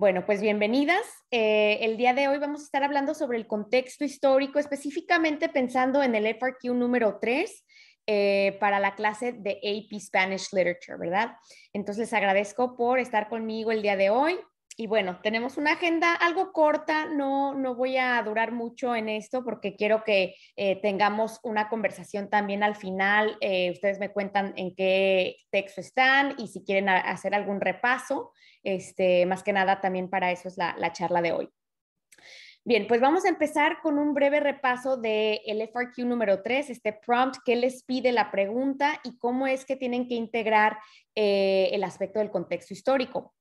Bueno, pues bienvenidas. Eh, el día de hoy vamos a estar hablando sobre el contexto histórico, específicamente pensando en el FRQ número 3 eh, para la clase de AP Spanish Literature, ¿verdad? Entonces les agradezco por estar conmigo el día de hoy. Y bueno, tenemos una agenda algo corta, no, no voy a durar mucho en esto porque quiero que eh, tengamos una conversación también al final. ustedes me cuentan en qué texto están y si quieren hacer algún repaso. Este, más que nada también para eso es la, charla de hoy. Bien, pues vamos a empezar con un breve repaso del el FRQ número 3, este prompt que les pide la pregunta y cómo es que tienen que integrar eh, el aspecto del contexto histórico.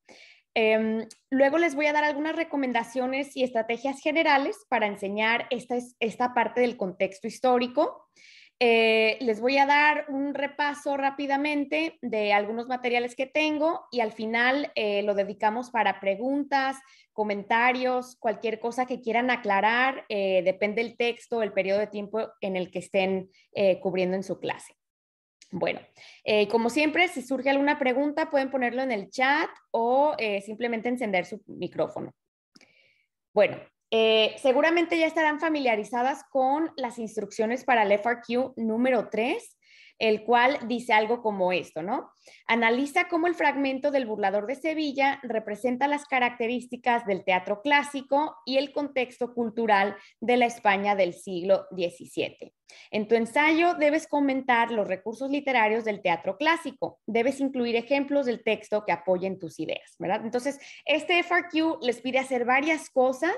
Em, luego les voy a dar algunas recomendaciones y estrategias generales para enseñar esta, esta parte del contexto histórico. Eh, les voy a dar un repaso rápidamente de algunos materiales que tengo y al final eh, lo dedicamos para preguntas, comentarios, cualquier cosa que quieran aclarar, eh, depende del texto, el periodo de tiempo en el que estén cubriendo en su clase. Bueno, como siempre, si surge alguna pregunta, pueden ponerlo en el chat o simplemente encender su micrófono. Bueno, eh, seguramente ya estarán familiarizadas con las instrucciones para el FRQ número 3, el cual dice algo como esto, ¿no? Analiza cómo el fragmento del burlador de Sevilla representa las características del teatro clásico y el contexto cultural de la España del siglo XVII. En tu ensayo debes comentar los recursos literarios del teatro clásico. Debes incluir ejemplos del texto que apoyen tus ideas, ¿verdad? Entonces, este FRQ les pide hacer varias cosas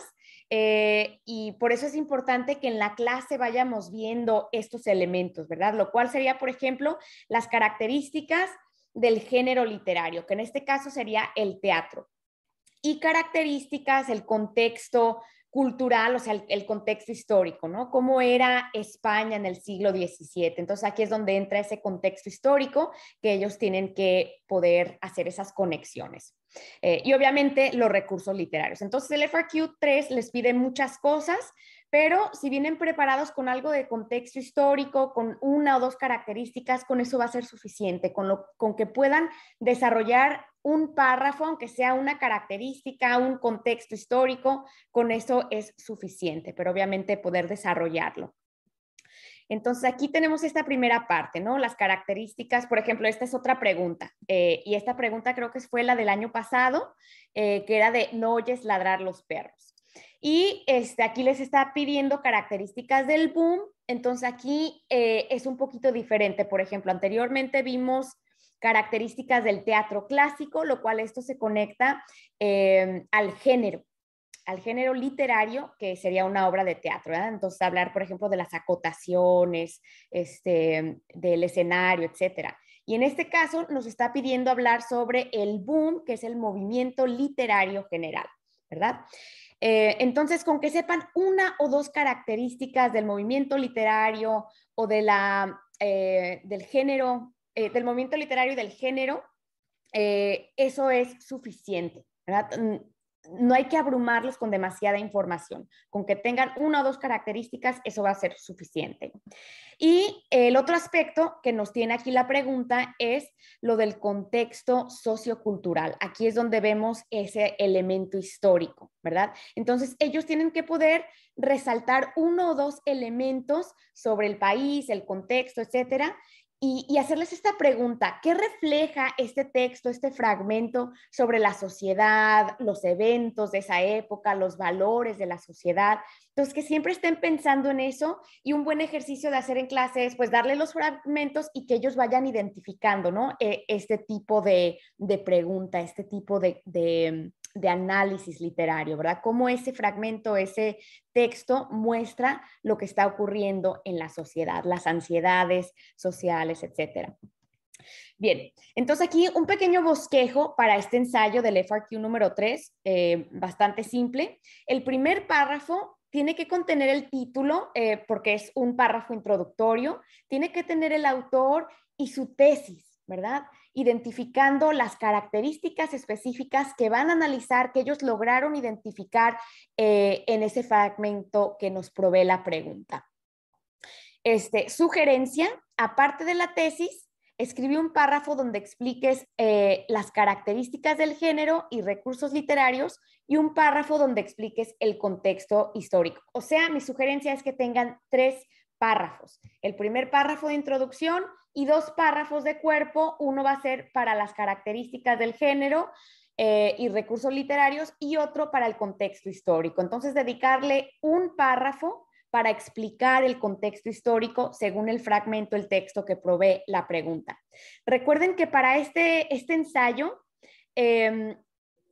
eh, y por eso es importante que en la clase vayamos viendo estos elementos, ¿verdad? Lo cual sería, por ejemplo, las características del género literario, que en este caso sería el teatro. Y características, el contexto cultural, o sea, el, contexto histórico, ¿no? Cómo era España en el siglo XVII. Entonces aquí es donde entra ese contexto histórico que ellos tienen que poder hacer esas conexiones. Eh, y obviamente los recursos literarios. Entonces el FRQ 3 les pide muchas cosas, pero si vienen preparados con algo de contexto histórico, con una o dos características, con eso va a ser suficiente, con, lo, con que puedan desarrollar un párrafo, aunque sea una característica, un contexto histórico, con eso es suficiente, pero obviamente poder desarrollarlo. Entonces aquí tenemos esta primera parte, ¿no? Las características, por ejemplo, esta es otra pregunta, eh, y esta pregunta creo que fue la del año pasado, eh, que era de no oyes ladrar los perros. Y este, aquí les está pidiendo características del boom, entonces aquí eh, es un poquito diferente. Por ejemplo, anteriormente vimos características del teatro clásico, lo cual esto se conecta eh, al género, al género literario, que sería una obra de teatro. Entonces, hablar, por ejemplo, de las acotaciones, este, del escenario, etcétera. Y en este caso nos está pidiendo hablar sobre el boom, que es el movimiento literario general, ¿verdad? Eh, entonces, con que sepan una o dos características del movimiento literario o de la, eh, del género eh, del movimiento literario y del género, eso es suficiente. No hay que abrumarlos con demasiada información. Con que tengan una o dos características, eso va a ser suficiente. Y el otro aspecto que nos tiene aquí la pregunta es lo del contexto sociocultural. Aquí es donde vemos ese elemento histórico, ¿verdad? Entonces, ellos tienen que poder resaltar uno o dos elementos sobre el país, el contexto, etcétera, y, hacerles esta pregunta, ¿qué refleja este texto, este fragmento sobre la sociedad, los eventos de esa época, los valores de la sociedad? Entonces, que siempre estén pensando en eso y un buen ejercicio de hacer en clase es pues darle los fragmentos y que ellos vayan identificando, ¿no? E, este tipo de, pregunta, este tipo de, de análisis literario, ¿verdad? Cómo ese fragmento, ese texto muestra lo que está ocurriendo en la sociedad, las ansiedades sociales, etcétera. Bien, entonces aquí un pequeño bosquejo para este ensayo del FRQ número 3, eh, bastante simple. El primer párrafo tiene que contener el título, eh, porque es un párrafo introductorio, tiene que tener el autor y su tesis, ¿verdad? identificando las características específicas que van a analizar, que ellos lograron identificar eh, en ese fragmento que nos provee la pregunta. Este, sugerencia, aparte de la tesis, escribe un párrafo donde expliques eh, las características del género y recursos literarios y un párrafo donde expliques el contexto histórico. O sea, mi sugerencia es que tengan tres párrafos. El primer párrafo de introducción y dos párrafos de cuerpo. Uno va a ser para las características del género eh, y recursos literarios y otro para el contexto histórico. Entonces, dedicarle un párrafo para explicar el contexto histórico según el fragmento, el texto que provee la pregunta. Recuerden que para este, este ensayo, em,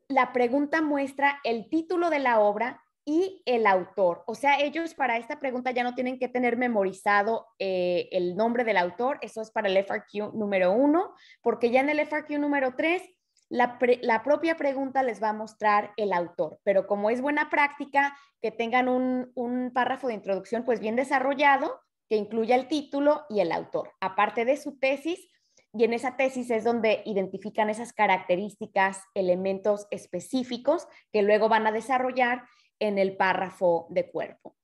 la pregunta muestra el título de la obra y el autor. O sea, ellos para esta pregunta ya no tienen que tener memorizado eh, el nombre del autor, eso es para el FRQ número uno, porque ya en el FRQ número tres la, propia pregunta les va a mostrar el autor, pero como es buena práctica que tengan un, párrafo de introducción pues bien desarrollado que incluya el título y el autor, aparte de su tesis, y en esa tesis es donde identifican esas características, elementos específicos que luego van a desarrollar en el párrafo de cuerpo.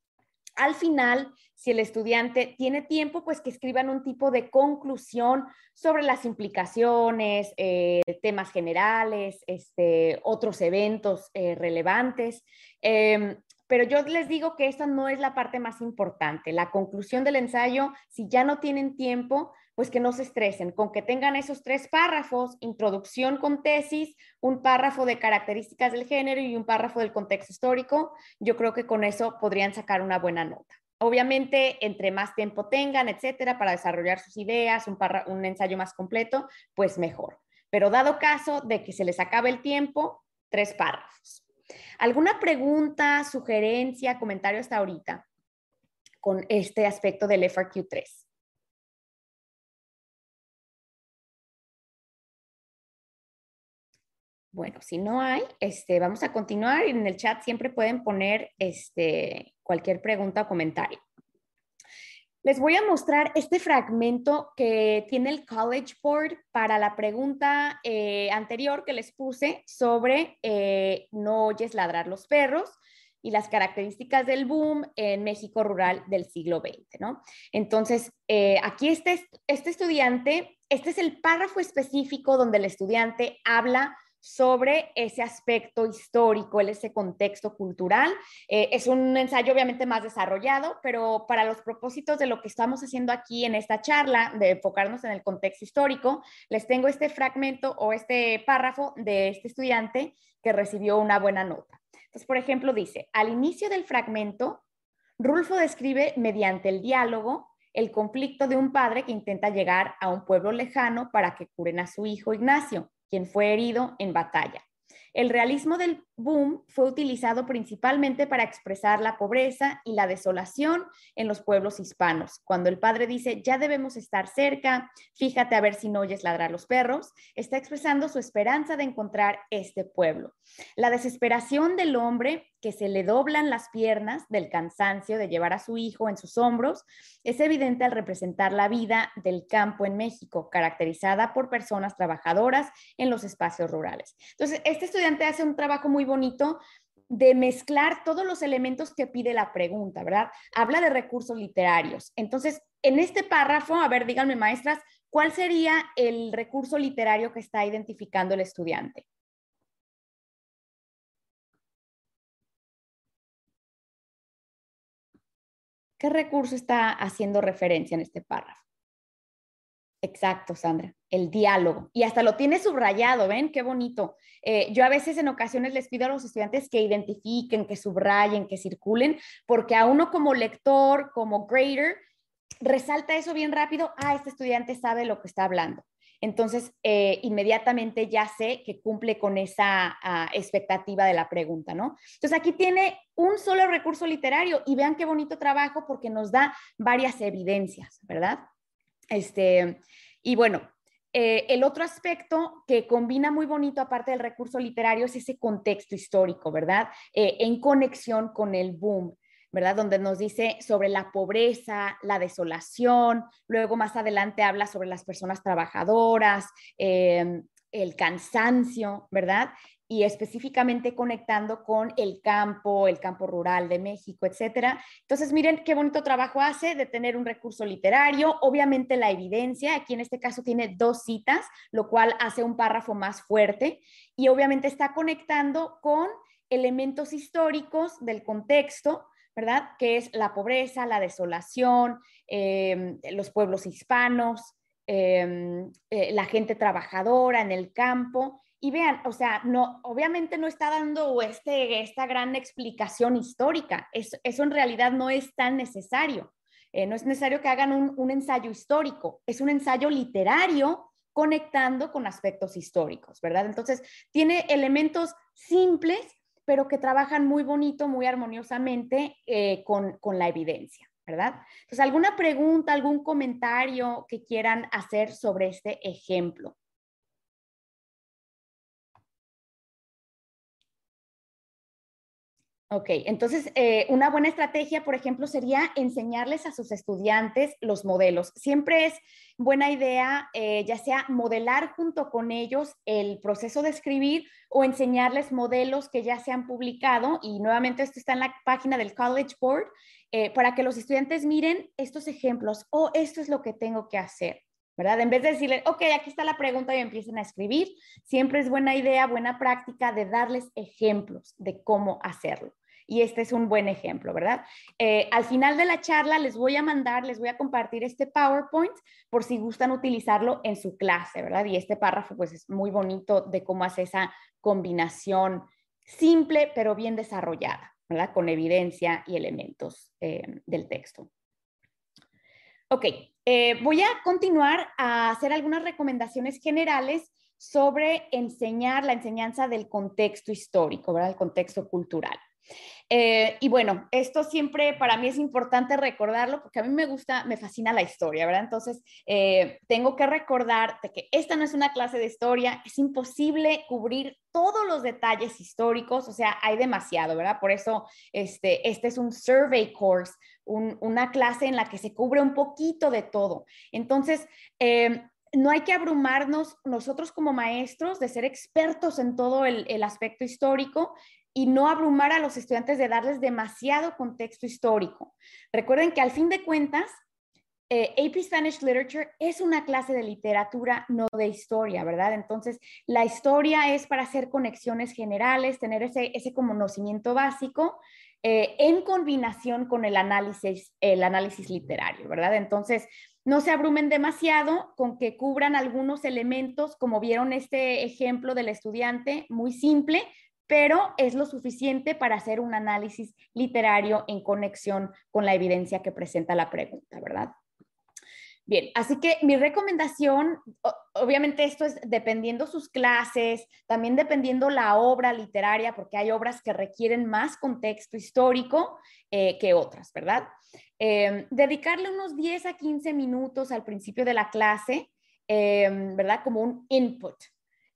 Al final, si el estudiante tiene tiempo, pues que escriban un tipo de conclusión sobre las implicaciones, eh, temas generales, este, otros eventos eh, relevantes. Em, pero yo les digo que esta no es la parte más importante. La conclusión del ensayo, si ya no tienen tiempo, pues que no se estresen, con que tengan esos tres párrafos, introducción con tesis, un párrafo de características del género y un párrafo del contexto histórico, yo creo que con eso podrían sacar una buena nota. Obviamente, entre más tiempo tengan, etcétera, para desarrollar sus ideas, un, ensayo más completo, pues mejor. Pero dado caso de que se les acabe el tiempo, tres párrafos. ¿Alguna pregunta, sugerencia, comentario hasta ahorita con este aspecto del FRQ3? Bueno, si no hay, este, vamos a continuar en el chat siempre pueden poner este, cualquier pregunta o comentario. Les voy a mostrar este fragmento que tiene el College Board para la pregunta eh, anterior que les puse sobre eh, no oyes ladrar los perros y las características del boom en México rural del siglo XX, ¿no? Entonces, eh, aquí este, este estudiante, este es el párrafo específico donde el estudiante habla sobre ese aspecto histórico, ese contexto cultural. Eh, es un ensayo obviamente más desarrollado, pero para los propósitos de lo que estamos haciendo aquí en esta charla, de enfocarnos en el contexto histórico, les tengo este fragmento o este párrafo de este estudiante que recibió una buena nota. Entonces, por ejemplo, dice, al inicio del fragmento, Rulfo describe mediante el diálogo el conflicto de un padre que intenta llegar a un pueblo lejano para que curen a su hijo Ignacio quien fue herido en batalla. El realismo del boom fue utilizado principalmente para expresar la pobreza y la desolación en los pueblos hispanos. Cuando el padre dice, ya debemos estar cerca, fíjate a ver si no oyes ladrar los perros, está expresando su esperanza de encontrar este pueblo. La desesperación del hombre que se le doblan las piernas del cansancio de llevar a su hijo en sus hombros, es evidente al representar la vida del campo en México, caracterizada por personas trabajadoras en los espacios rurales. Entonces, este estudiante hace un trabajo muy bonito de mezclar todos los elementos que pide la pregunta, ¿verdad? Habla de recursos literarios. Entonces, en este párrafo, a ver, díganme, maestras, ¿cuál sería el recurso literario que está identificando el estudiante? ¿Qué recurso está haciendo referencia en este párrafo? Exacto, Sandra, el diálogo. Y hasta lo tiene subrayado, ¿ven? Qué bonito. Eh, yo a veces en ocasiones les pido a los estudiantes que identifiquen, que subrayen, que circulen, porque a uno como lector, como grader, resalta eso bien rápido. Ah, este estudiante sabe lo que está hablando. Entonces, eh, inmediatamente ya sé que cumple con esa ah, expectativa de la pregunta, ¿no? Entonces, aquí tiene un solo recurso literario y vean qué bonito trabajo porque nos da varias evidencias, ¿verdad? Este, y bueno, eh, el otro aspecto que combina muy bonito, aparte del recurso literario, es ese contexto histórico, ¿verdad? Eh, en conexión con el boom. ¿verdad? Donde nos dice sobre la pobreza, la desolación, luego más adelante habla sobre las personas trabajadoras, em, el cansancio, ¿verdad? Y específicamente conectando con el campo, el campo rural de México, etcétera. Entonces, miren qué bonito trabajo hace de tener un recurso literario, obviamente la evidencia, aquí en este caso tiene dos citas, lo cual hace un párrafo más fuerte y obviamente está conectando con elementos históricos del contexto, ¿verdad? Que es la pobreza, la desolación, em, los pueblos hispanos, em, eh, la gente trabajadora en el campo y vean, o sea, no, obviamente no está dando este, esta gran explicación histórica. Eso, en realidad no es tan necesario. Eh, no es necesario que hagan un, un, ensayo histórico, es un ensayo literario conectando con aspectos históricos, ¿verdad? Entonces, tiene elementos simples, pero que trabajan muy bonito, muy armoniosamente eh, con, con la evidencia, ¿verdad? Entonces, ¿alguna pregunta, algún comentario que quieran hacer sobre este ejemplo? Ok, entonces eh, una buena estrategia, por ejemplo, sería enseñarles a sus estudiantes los modelos. Siempre es buena idea, eh, ya sea modelar junto con ellos el proceso de escribir o enseñarles modelos que ya se han publicado. Y nuevamente esto está en la página del College Board eh, para que los estudiantes miren estos ejemplos o esto es lo que tengo que hacer. ¿verdad? En vez de decirles, ok, aquí está la pregunta y empiecen a escribir, siempre es buena idea, buena práctica de darles ejemplos de cómo hacerlo y este es un buen ejemplo, ¿verdad? Eh, al final de la charla les voy a mandar, les voy a compartir este PowerPoint por si gustan utilizarlo en su clase, ¿verdad? Y este párrafo pues es muy bonito de cómo hace esa combinación simple pero bien desarrollada, ¿verdad? Con evidencia y elementos eh, del texto. Ok, eh, voy a continuar a hacer algunas recomendaciones generales sobre enseñar la enseñanza del contexto histórico, ¿verdad? El contexto cultural. Eh, y bueno, esto siempre para mí es importante recordarlo porque a mí me gusta, me fascina la historia, ¿verdad? Entonces, eh, tengo que recordarte que esta no es una clase de historia, es imposible cubrir todos los detalles históricos, o sea, hay demasiado, ¿verdad? Por eso este, este es un survey course, una clase en la que se cubre un poquito de todo. Entonces, eh, no hay que abrumarnos nosotros como maestros de ser expertos en todo el, el, aspecto histórico y no abrumar a los estudiantes de darles demasiado contexto histórico. Recuerden que al fin de cuentas, eh, AP Spanish Literature es una clase de literatura, no de historia, ¿verdad? Entonces, la historia es para hacer conexiones generales, tener ese, ese conocimiento básico eh, en combinación con el análisis, el análisis literario, ¿verdad? Entonces, no se abrumen demasiado con que cubran algunos elementos, como vieron este ejemplo del estudiante, muy simple, pero es lo suficiente para hacer un análisis literario en conexión con la evidencia que presenta la pregunta, ¿verdad? Bien, así que mi recomendación, obviamente esto es dependiendo sus clases, también dependiendo la obra literaria, porque hay obras que requieren más contexto histórico eh, que otras, ¿verdad? Em, dedicarle unos 10 a 15 minutos al principio de la clase, em, ¿verdad? Como un input,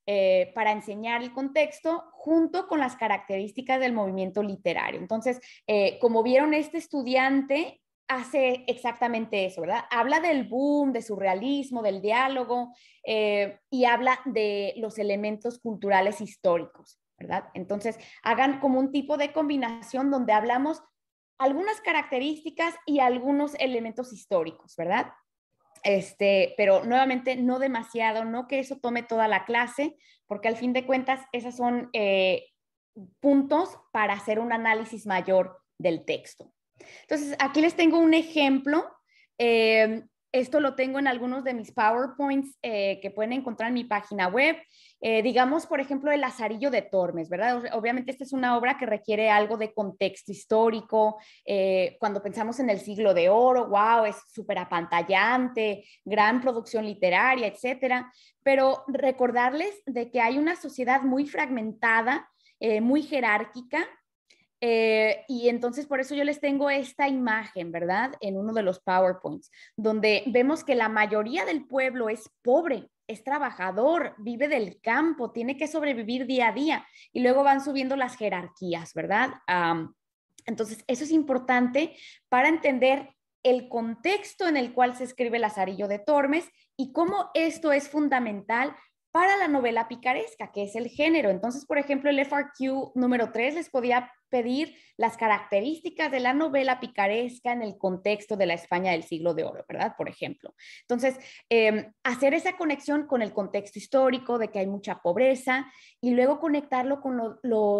eh, para enseñar el contexto junto con las características del movimiento literario. Entonces, eh, como vieron, este estudiante hace exactamente eso, ¿verdad? Habla del boom, de su realismo, del diálogo eh, y habla de los elementos culturales históricos, ¿verdad? Entonces, hagan como un tipo de combinación donde hablamos algunas características y algunos elementos históricos, ¿verdad? Este, pero nuevamente no demasiado, no que eso tome toda la clase, porque al fin de cuentas esos son eh, puntos para hacer un análisis mayor del texto. Entonces, aquí les tengo un ejemplo. Eh, esto lo tengo en algunos de mis PowerPoints eh, que pueden encontrar en mi página web. Eh, digamos, por ejemplo, el Lazarillo de Tormes, ¿verdad? Obviamente esta es una obra que requiere algo de contexto histórico. Eh, cuando pensamos en el siglo de oro, wow, es súper apantallante, gran producción literaria, etcétera. Pero recordarles de que hay una sociedad muy fragmentada, muy jerárquica, eh, y entonces por eso yo les tengo esta imagen, ¿verdad? En uno de los PowerPoints, donde vemos que la mayoría del pueblo es pobre, es trabajador, vive del campo, tiene que sobrevivir día a día y luego van subiendo las jerarquías, ¿verdad? entonces, eso es importante para entender el contexto en el cual se escribe Lazarillo de Tormes y cómo esto es fundamental para la novela picaresca, que es el género. Entonces, por ejemplo, el FRQ número 3 les podía pedir las características de la novela picaresca en el contexto de la España del siglo de oro, ¿verdad? Por ejemplo. Entonces, em, hacer esa conexión con el contexto histórico de que hay mucha pobreza y luego conectarlo con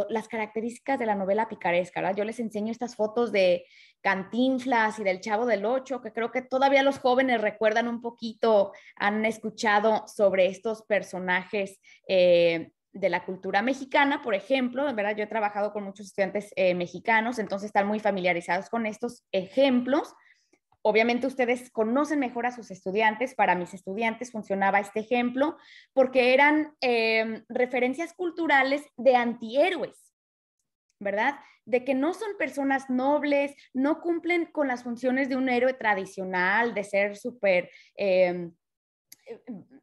las características de la novela picaresca, ¿verdad? Yo les enseño estas fotos de Cantinflas y del Chavo del Ocho, que creo que todavía los jóvenes recuerdan un poquito, han escuchado sobre estos personajes eh, de la cultura mexicana, por ejemplo, verdad yo he trabajado con muchos estudiantes eh, mexicanos, entonces están muy familiarizados con estos ejemplos. Obviamente ustedes conocen mejor a sus estudiantes, para mis estudiantes funcionaba este ejemplo porque eran eh, referencias culturales de antihéroes, ¿verdad? De que no son personas nobles, no cumplen con las funciones de un héroe tradicional, de ser súper... Eh,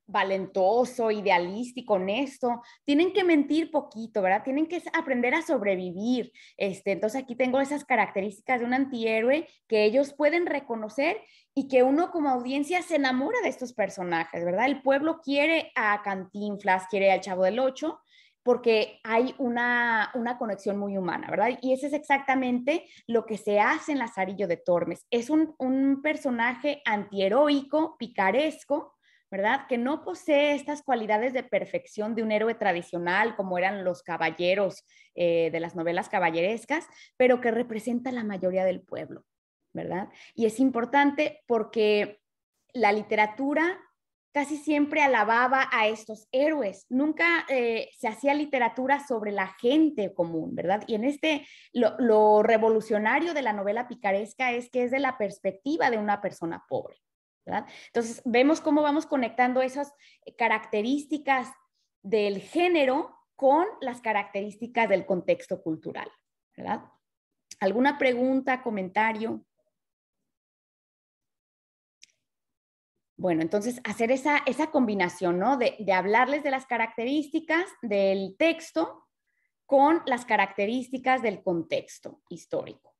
valentoso, idealístico, honesto, tienen que mentir poquito, ¿verdad? Tienen que aprender a sobrevivir. Este, entonces aquí tengo esas características de un antihéroe que ellos pueden reconocer y que uno como audiencia se enamora de estos personajes, ¿verdad? El pueblo quiere a Cantinflas, quiere al Chavo del Ocho, porque hay una, una, conexión muy humana, ¿verdad? Y ese es exactamente lo que se hace en Lazarillo de Tormes. Es un, un personaje antiheroico, picaresco, ¿verdad? Que no posee estas cualidades de perfección de un héroe tradicional como eran los caballeros eh, de las novelas caballerescas, pero que representa la mayoría del pueblo, ¿verdad? Y es importante porque la literatura casi siempre alababa a estos héroes, nunca eh, se hacía literatura sobre la gente común, ¿verdad? Y en este, lo, lo revolucionario de la novela picaresca es que es de la perspectiva de una persona pobre, entonces, vemos cómo vamos conectando esas características del género con las características del contexto cultural, ¿verdad? ¿Alguna pregunta, comentario? Bueno, entonces hacer esa, esa combinación, ¿no? De, de hablarles de las características del texto con las características del contexto histórico.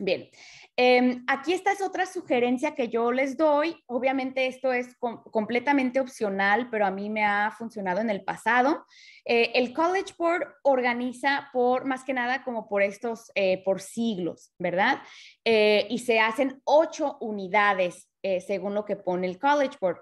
Bien, em, aquí esta es otra sugerencia que yo les doy. Obviamente esto es completamente opcional, pero a mí me ha funcionado en el pasado. Eh, el College Board organiza por, más que nada, como por estos, eh, por siglos, ¿verdad? Eh, y se hacen ocho unidades según lo que pone el College Board.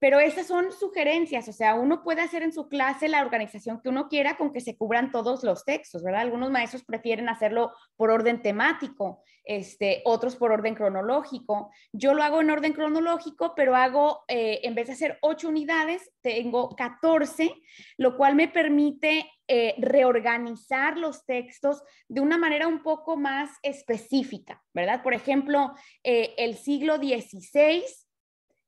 Pero esas son sugerencias, o sea, uno puede hacer en su clase la organización que uno quiera con que se cubran todos los textos, ¿verdad? Algunos maestros prefieren hacerlo por orden temático, este, otros por orden cronológico. Yo lo hago en orden cronológico, pero hago, eh, en vez de hacer ocho unidades, tengo 14, lo cual me permite eh, reorganizar los textos de una manera un poco más específica, ¿verdad? Por ejemplo, eh, el siglo XVI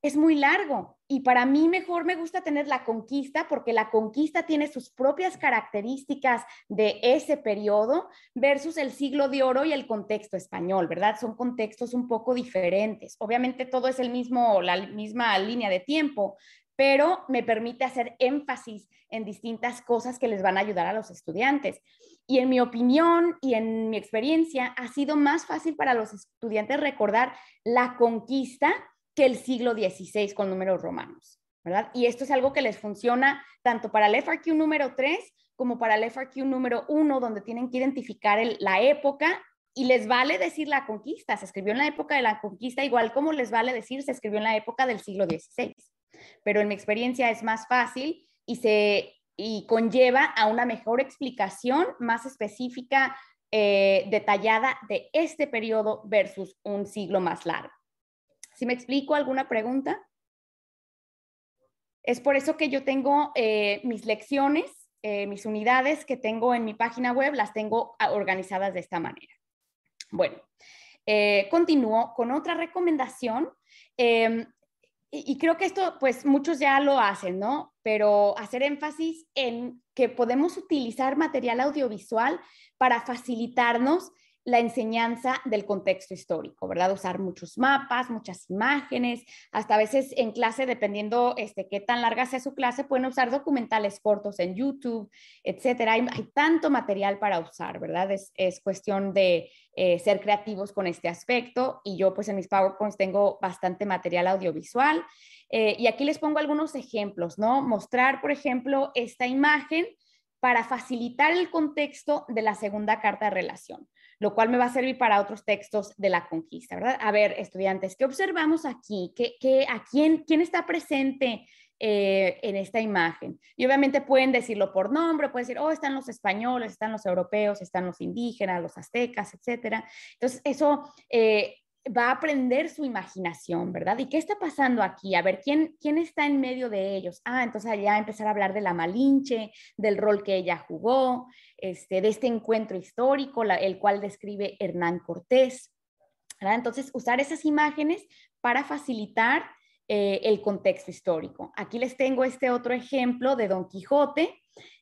es muy largo y para mí mejor me gusta tener la conquista porque la conquista tiene sus propias características de ese periodo versus el siglo de oro y el contexto español, ¿verdad? Son contextos un poco diferentes. Obviamente todo es el mismo, la misma línea de tiempo, pero me permite hacer énfasis en distintas cosas que les van a ayudar a los estudiantes. Y en mi opinión y en mi experiencia, ha sido más fácil para los estudiantes recordar la conquista que el siglo XVI con números romanos, ¿verdad? Y esto es algo que les funciona tanto para el FRQ número 3 como para el FRQ número 1, donde tienen que identificar la época y les vale decir la conquista, se escribió en la época de la conquista, igual como les vale decir se escribió en la época del siglo XVI. Pero en mi experiencia es más fácil y se y conlleva a una mejor explicación más específica, eh, detallada de este periodo versus un siglo más largo. ¿Si me explico alguna pregunta? Es por eso que yo tengo eh, mis lecciones, eh, mis unidades que tengo en mi página web, las tengo organizadas de esta manera. Bueno, eh, continúo con otra recomendación. Em, y, y creo que esto, pues muchos ya lo hacen, ¿no? Pero hacer énfasis en que podemos utilizar material audiovisual para facilitarnos la enseñanza del contexto histórico, ¿verdad? Usar muchos mapas, muchas imágenes, hasta a veces en clase, dependiendo este, qué tan larga sea su clase, pueden usar documentales cortos en YouTube, etcétera. Hay, tanto material para usar, ¿verdad? Es, cuestión de eh, ser creativos con este aspecto y yo pues en mis PowerPoints tengo bastante material audiovisual. Eh, y aquí les pongo algunos ejemplos, ¿no? Mostrar, por ejemplo, esta imagen para facilitar el contexto de la segunda carta de relación, lo cual me va a servir para otros textos de la conquista, ¿verdad? A ver, estudiantes, ¿qué observamos aquí? ¿Qué, a quién, quién está presente eh, en esta imagen? Y obviamente pueden decirlo por nombre, pueden decir, oh, están los españoles, están los europeos, están los indígenas, los aztecas, etcétera. Entonces, eso eh, va a aprender su imaginación, ¿verdad? ¿Y qué está pasando aquí? A ver, ¿quién, quién está en medio de ellos? Ah, entonces allá empezar a hablar de la Malinche, del rol que ella jugó, este, de este encuentro histórico, el cual describe Hernán Cortés. ¿verdad? Entonces, usar esas imágenes para facilitar eh, el contexto histórico. Aquí les tengo este otro ejemplo de Don Quijote,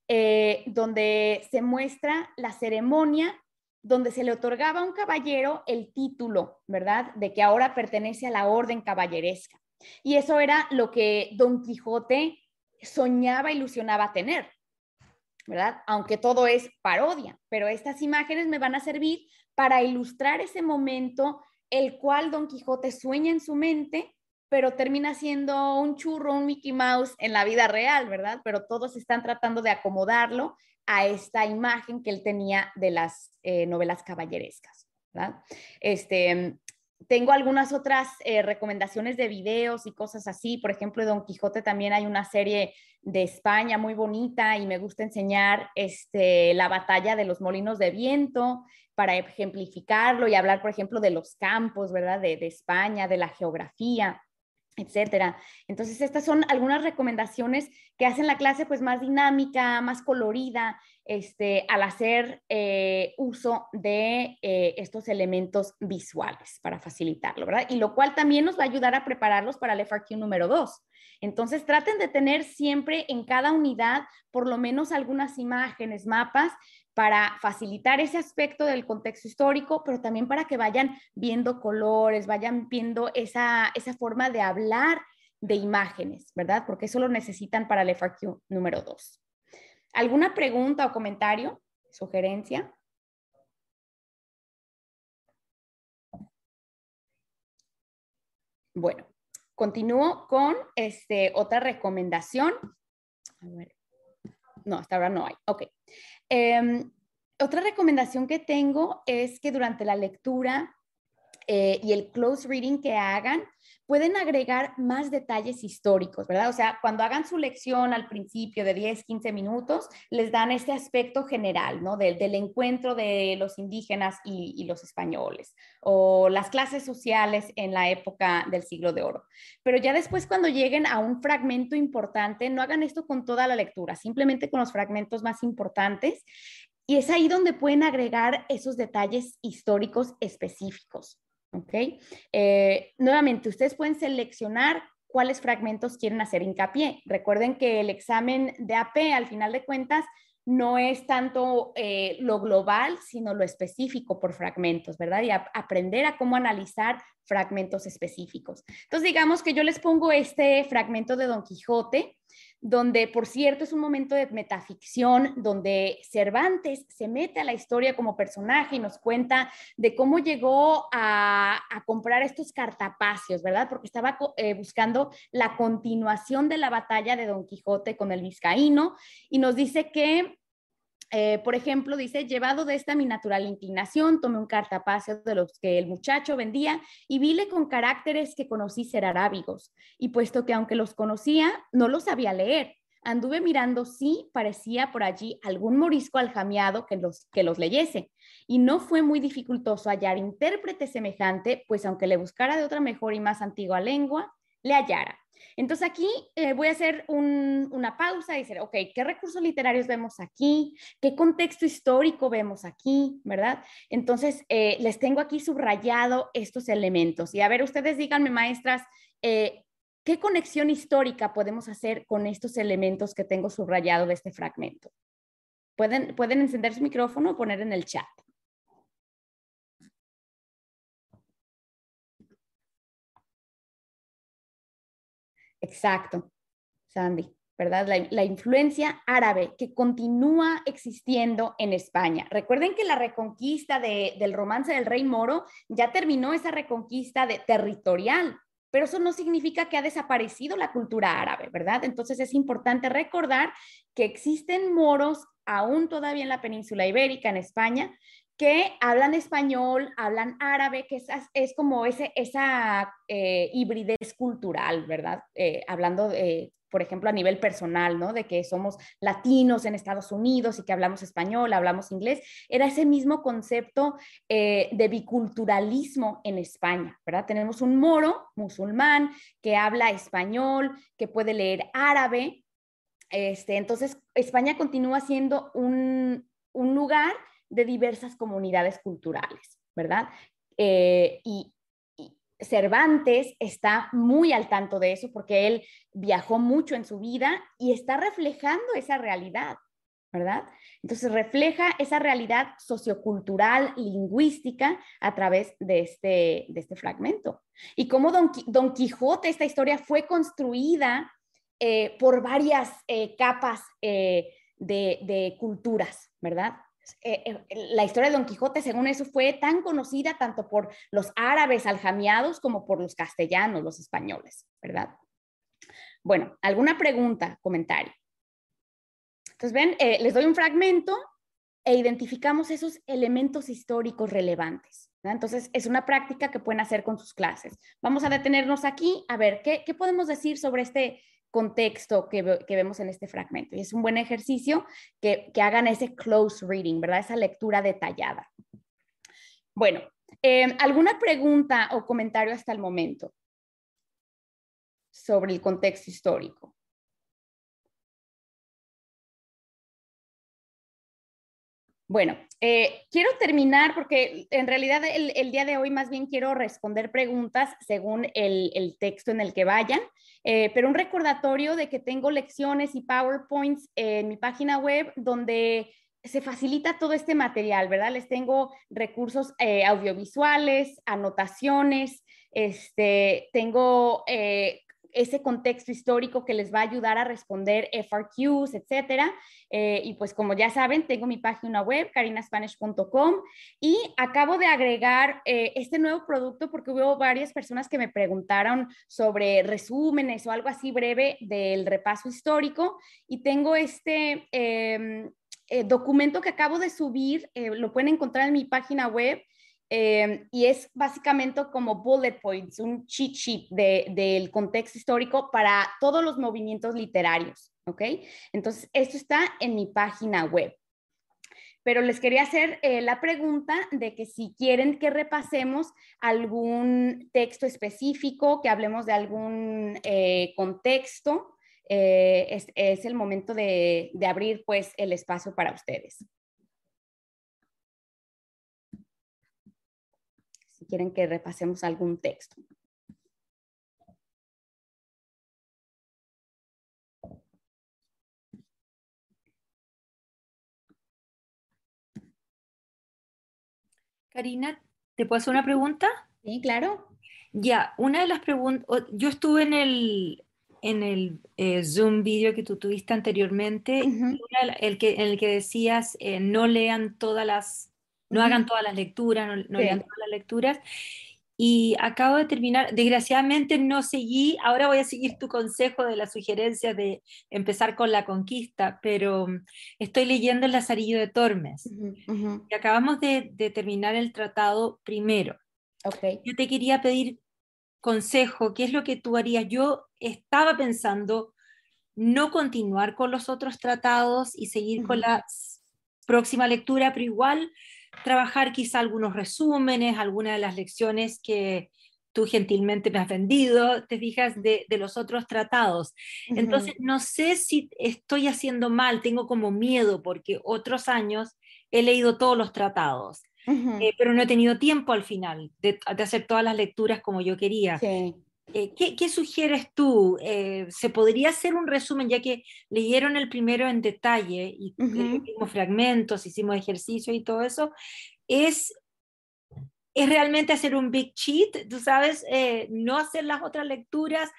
eh, donde se muestra la ceremonia donde se le otorgaba a un caballero el título, ¿verdad? De que ahora pertenece a la orden caballeresca. Y eso era lo que Don Quijote soñaba, ilusionaba tener, ¿verdad? Aunque todo es parodia, pero estas imágenes me van a servir para ilustrar ese momento el cual Don Quijote sueña en su mente, pero termina siendo un churro, un Mickey Mouse en la vida real, ¿verdad? Pero todos están tratando de acomodarlo a esta imagen que él tenía de las eh, novelas caballerescas. ¿verdad? Este, tengo algunas otras eh, recomendaciones de videos y cosas así. Por ejemplo, Don Quijote también hay una serie de España muy bonita y me gusta enseñar este, la batalla de los molinos de viento para ejemplificarlo y hablar, por ejemplo, de los campos, ¿verdad? De, de España, de la geografía etcétera. Entonces, estas son algunas recomendaciones que hacen la clase pues más dinámica, más colorida, este, al hacer eh, uso de eh, estos elementos visuales para facilitarlo, ¿verdad? Y lo cual también nos va a ayudar a prepararlos para el FRQ número 2. Entonces, traten de tener siempre en cada unidad por lo menos algunas imágenes, mapas para facilitar ese aspecto del contexto histórico, pero también para que vayan viendo colores, vayan viendo esa, esa forma de hablar de imágenes, ¿verdad? Porque eso lo necesitan para el FRQ número 2. ¿Alguna pregunta o comentario, sugerencia? Bueno, continúo con este, otra recomendación. A ver. No, hasta ahora no hay. Ok. Em, otra recomendación que tengo es que durante la lectura eh, y el close reading que hagan, pueden agregar más detalles históricos, ¿verdad? O sea, cuando hagan su lección al principio de 10, 15 minutos, les dan este aspecto general, ¿no? Del, encuentro de los indígenas y, y, los españoles, o las clases sociales en la época del siglo de oro. Pero ya después, cuando lleguen a un fragmento importante, no hagan esto con toda la lectura, simplemente con los fragmentos más importantes. Y es ahí donde pueden agregar esos detalles históricos específicos. ¿Ok? Eh, nuevamente, ustedes pueden seleccionar cuáles fragmentos quieren hacer hincapié. Recuerden que el examen de AP, al final de cuentas, no es tanto eh, lo global, sino lo específico por fragmentos, ¿verdad? Y aprender a cómo analizar fragmentos específicos. Entonces, digamos que yo les pongo este fragmento de Don Quijote, donde, por cierto, es un momento de metaficción, donde Cervantes se mete a la historia como personaje y nos cuenta de cómo llegó a, comprar estos cartapacios, ¿verdad? Porque estaba eh, buscando la continuación de la batalla de Don Quijote con el vizcaíno y nos dice que eh, por ejemplo, dice, llevado de esta mi natural inclinación, tomé un cartapacio de los que el muchacho vendía y vile con caracteres que conocí ser arábigos. Y puesto que aunque los conocía, no los sabía leer, anduve mirando si parecía por allí algún morisco aljameado que los, que los leyese. Y no fue muy dificultoso hallar intérprete semejante, pues aunque le buscara de otra mejor y más antigua lengua, le hallara. Entonces aquí eh, voy a hacer una pausa y decir, ok, ¿qué recursos literarios vemos aquí? ¿Qué contexto histórico vemos aquí? ¿Verdad? Entonces eh, les tengo aquí subrayado estos elementos. Y a ver, ustedes díganme, maestras, eh, ¿qué conexión histórica podemos hacer con estos elementos que tengo subrayado de este fragmento? Pueden, pueden encender su micrófono o poner en el chat. Exacto, Sandy, ¿verdad? La, influencia árabe que continúa existiendo en España. Recuerden que la reconquista del romance del rey moro ya terminó esa reconquista de, territorial, pero eso no significa que ha desaparecido la cultura árabe, ¿verdad? Entonces es importante recordar que existen moros aún todavía en la península ibérica, en España, que hablan español, hablan árabe, que es, es como ese, esa eh, hibridez cultural, ¿verdad? Eh, hablando, por ejemplo, a nivel personal, ¿no? De que somos latinos en Estados Unidos y que hablamos español, hablamos inglés. Era ese mismo concepto eh, de biculturalismo en España, ¿verdad? Tenemos un moro musulmán que habla español, que puede leer árabe. Este, entonces, España continúa siendo un, un lugar de diversas comunidades culturales, ¿verdad? Eh, y, Cervantes está muy al tanto de eso porque él viajó mucho en su vida y está reflejando esa realidad, ¿verdad? Entonces refleja esa realidad sociocultural, lingüística a través de este, de este fragmento. Y cómo Don, Quijote, esta historia fue construida eh, por varias eh, capas de, de culturas, ¿verdad? Eh, eh, la historia de Don Quijote, según eso, fue tan conocida tanto por los árabes aljamiados como por los castellanos, los españoles, ¿verdad? Bueno, ¿alguna pregunta, comentario? Entonces, ven, eh, les doy un fragmento e identificamos esos elementos históricos relevantes. Entonces, es una práctica que pueden hacer con sus clases. Vamos a detenernos aquí a ver qué, qué podemos decir sobre este contexto que, vemos en este fragmento. Y es un buen ejercicio que, hagan ese close reading, ¿verdad? Esa lectura detallada. Bueno, em, ¿alguna pregunta o comentario hasta el momento sobre el contexto histórico? Bueno, eh, quiero terminar porque en realidad el, día de hoy más bien quiero responder preguntas según el, texto en el que vayan, eh, pero un recordatorio de que tengo lecciones y PowerPoints en mi página web donde se facilita todo este material, ¿verdad? Les tengo recursos eh, audiovisuales, anotaciones, este, tengo ese contexto histórico que les va a ayudar a responder FRQs, etcétera. Eh, y pues como ya saben, tengo mi página web, carinaspanish.com, y acabo de agregar eh, este nuevo producto porque hubo varias personas que me preguntaron sobre resúmenes o algo así breve del repaso histórico, y tengo este... Em, eh, documento que acabo de subir, lo pueden encontrar en mi página web, Em, y es básicamente como bullet points, un cheat sheet del contexto histórico para todos los movimientos literarios, ¿ok? Entonces, esto está en mi página web. Pero les quería hacer eh, la pregunta de que si quieren que repasemos algún texto específico, que hablemos de algún eh, contexto, eh, es, el momento de, de abrir pues el espacio para ustedes. Quieren que repasemos algún texto. Karina, ¿te puedo hacer una pregunta? Sí, claro. Ya, una de las preguntas, yo estuve en el, en el eh, Zoom video que tú tuviste anteriormente, el que, en el que decías eh, no lean todas las no hagan todas las lecturas, no, lean todas las lecturas. Y acabo de terminar, desgraciadamente no seguí, ahora voy a seguir tu consejo de la sugerencia de empezar con la conquista, pero mm, estoy leyendo el Lazarillo de Tormes y acabamos de, terminar el tratado primero. Okay. Yo te quería pedir consejo, ¿qué es lo que tú harías? Yo estaba pensando no continuar con los otros tratados y seguir con la próxima lectura, pero igual trabajar quizá algunos resúmenes, algunas de las lecciones que tú gentilmente me has vendido, te fijas, de, los otros tratados. Entonces, no sé si estoy haciendo mal, tengo como miedo porque otros años he leído todos los tratados. Eh, pero no he tenido tiempo al final de, hacer todas las lecturas como yo quería. Sí. Eh, ¿qué, sugieres tú? Eh, ¿Se podría hacer un resumen, ya que leyeron el primero en detalle y hicimos fragmentos, hicimos ejercicios y todo eso? ¿Es, es realmente hacer un big cheat, tú sabes, eh, no hacer las otras lecturas,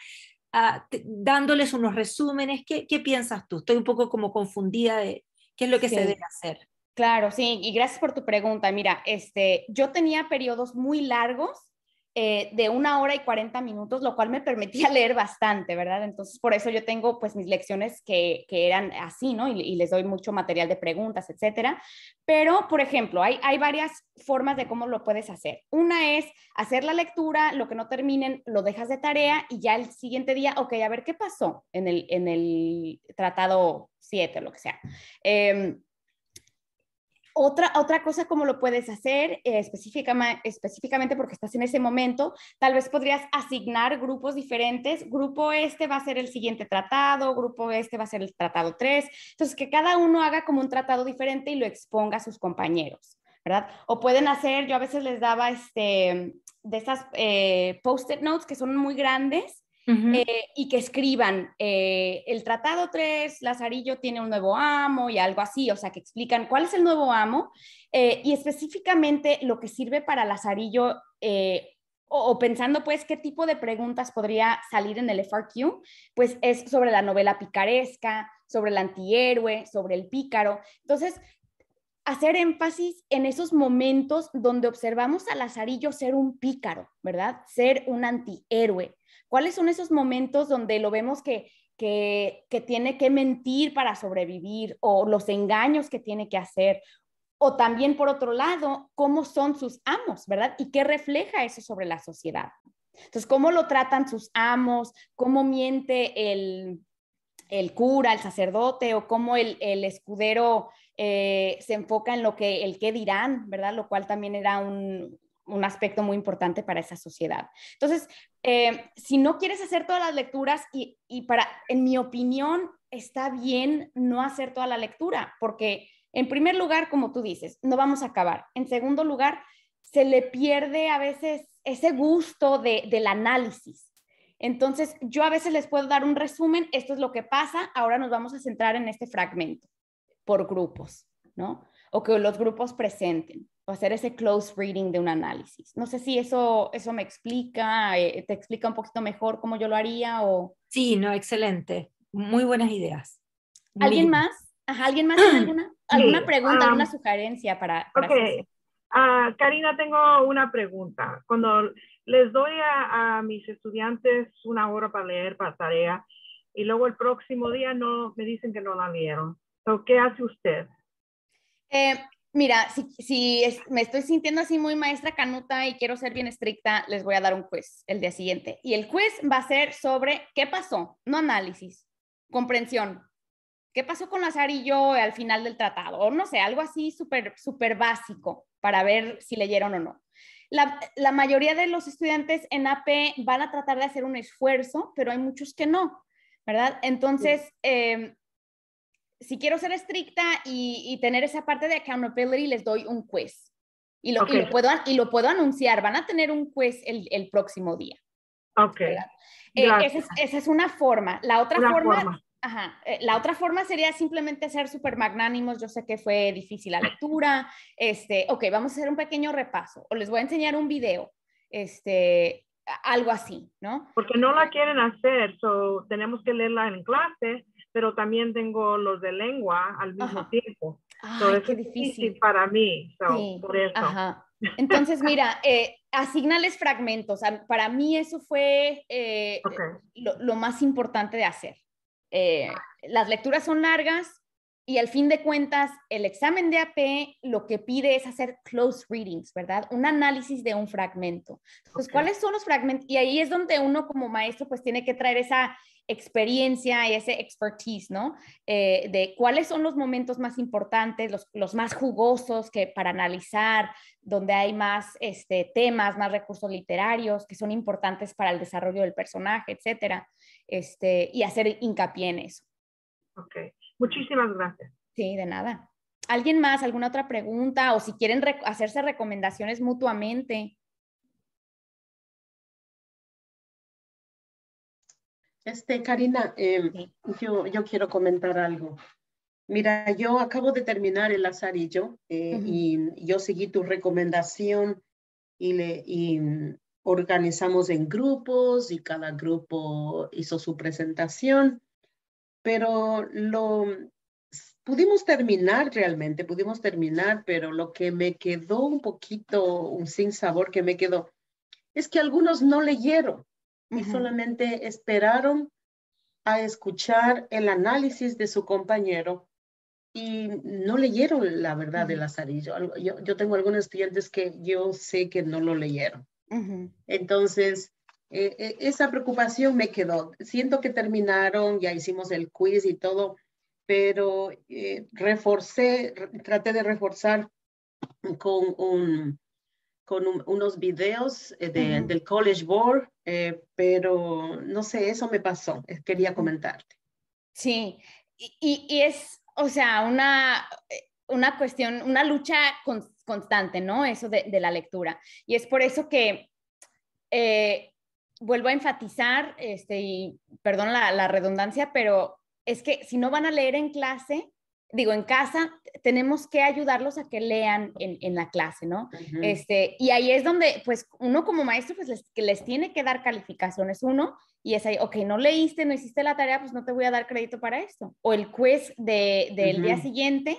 ah, dándoles unos resúmenes? ¿Qué, ¿Qué, piensas tú? Estoy un poco como confundida de qué es lo que se debe hacer. Claro, sí, y gracias por tu pregunta. Mira, este, yo tenía periodos muy largos eh, de una hora y 40 minutos, lo cual me permitía leer bastante, ¿verdad? Entonces, por eso yo tengo pues mis lecciones que, que eran así, ¿no? Y, les doy mucho material de preguntas, etcétera. Pero, por ejemplo, hay, hay varias formas de cómo lo puedes hacer. Una es hacer la lectura, lo que no terminen, lo dejas de tarea y ya el siguiente día, ok, a ver qué pasó en el, en el tratado 7, lo que sea. Eh, otra, otra cosa como lo puedes hacer eh, específicamente porque estás en ese momento, tal vez podrías asignar grupos diferentes. Grupo este va a ser el siguiente tratado, grupo este va a ser el tratado 3. Entonces, que cada uno haga como un tratado diferente y lo exponga a sus compañeros, ¿verdad? O pueden hacer, yo a veces les daba este, de esas eh, post-it notes que son muy grandes eh, y que escriban eh, el Tratado 3, Lazarillo tiene un nuevo amo y algo así, o sea, que explican cuál es el nuevo amo eh, y específicamente lo que sirve para Lazarillo o, pensando pues qué tipo de preguntas podría salir en el FRQ, pues es sobre la novela picaresca, sobre el antihéroe, sobre el pícaro. Entonces, hacer énfasis en esos momentos donde observamos a Lazarillo ser un pícaro, ¿verdad? Ser un antihéroe, ¿Cuáles son esos momentos donde lo vemos que, que, tiene que mentir para sobrevivir o los engaños que tiene que hacer? O también, por otro lado, cómo son sus amos, ¿verdad? Y qué refleja eso sobre la sociedad. Entonces, cómo lo tratan sus amos, cómo miente el, el cura, el sacerdote, o cómo el, el escudero eh, se enfoca en lo que el qué dirán, ¿verdad? Lo cual también era un, un aspecto muy importante para esa sociedad. Entonces, eh, si no quieres hacer todas las lecturas y, para, en mi opinión, está bien no hacer toda la lectura, porque en primer lugar, como tú dices, no vamos a acabar. En segundo lugar, se le pierde a veces ese gusto de, del análisis. Entonces, yo a veces les puedo dar un resumen, esto es lo que pasa, ahora nos vamos a centrar en este fragmento por grupos, ¿no? O que los grupos presenten hacer ese close reading de un análisis. No sé si eso, eso me explica, eh, te explica un poquito mejor cómo yo lo haría o... Sí, no, excelente. Muy buenas ideas. ¿Alguien más? ¿Alguien más tiene alguna, alguna pregunta, alguna sugerencia para... para ah, Karina, tengo una pregunta. Cuando les doy a, mis estudiantes una hora para leer para tarea y luego el próximo día no me dicen que no la leyeron, ¿qué hace usted? Eh, Mira, si, me estoy sintiendo así muy maestra canuta y quiero ser bien estricta, les voy a dar un quiz el día siguiente. Y el quiz va a ser sobre qué pasó, no análisis, comprensión. ¿Qué pasó con Lazarillo al final del tratado? O no sé, algo así súper, súper básico para ver si leyeron o no. La, mayoría de los estudiantes en AP van a tratar de hacer un esfuerzo, pero hay muchos que no, ¿verdad? Entonces, em, si quiero ser estricta y, tener esa parte de accountability, les doy un quiz. Y lo, y lo, puedo, y lo puedo anunciar. Van a tener un quiz el, el próximo día. Ok. Eh, esa, es, esa, es, una forma. La otra forma, Ajá, eh, la otra forma sería simplemente ser súper magnánimos. Yo sé que fue difícil la lectura. Este, ok, vamos a hacer un pequeño repaso. O les voy a enseñar un video. Este, algo así, ¿no? Porque no la quieren hacer, so tenemos que leerla en clase pero también tengo los de lengua al mismo tiempo. Ay, qué difícil. para mí, por eso. Entonces, mira, eh, asignales fragmentos. Para mí eso fue eh, lo, más importante de hacer. Eh, las lecturas son largas y al fin de cuentas, el examen de AP lo que pide es hacer close readings, ¿verdad? Un análisis de un fragmento. Entonces, ¿cuáles son los fragmentos? Y ahí es donde uno como maestro pues tiene que traer esa experiencia y ese expertise, ¿no? Eh, de cuáles son los momentos más importantes, los, más jugosos que para analizar, donde hay más este, temas, más recursos literarios que son importantes para el desarrollo del personaje, etcétera, este, y hacer hincapié en eso. Ok, muchísimas gracias. Sí, de nada. ¿Alguien más? ¿Alguna otra pregunta? O si quieren hacerse recomendaciones mutuamente. Este, Karina, em, yo, yo quiero comentar algo. Mira, yo acabo de terminar el Lazarillo eh, y yo seguí tu recomendación y, le, y organizamos en grupos y cada grupo hizo su presentación, pero lo pudimos terminar realmente, pudimos terminar, pero lo que me quedó un poquito, un sin sabor que me quedó, es que algunos no leyeron y solamente esperaron a escuchar el análisis de su compañero y no leyeron la verdad de Lazarillo. Yo, yo tengo algunos estudiantes que yo sé que no lo leyeron. Entonces, eh, eh, esa preocupación me quedó. Siento que terminaron, ya hicimos el quiz y todo, pero eh, reforcé, traté de reforzar con, un, con unos videos del College Board, pero no sé, eso me pasó. Quería comentarte. Sí, y, y es o sea, una, eh, una cuestión, una lucha constante, ¿no? Eso de, la lectura. Y es por eso que eh, vuelvo a enfatizar, este, y perdón la, redundancia, pero es que si no van a leer en clase, digo, en casa, tenemos que ayudarlos a que lean en, la clase, ¿no? este, y ahí es donde, pues, uno como maestro, pues, les, les tiene que dar calificaciones, uno, y es ahí, ok, no leíste, no hiciste la tarea, pues no te voy a dar crédito para esto. O el quiz de, del día siguiente,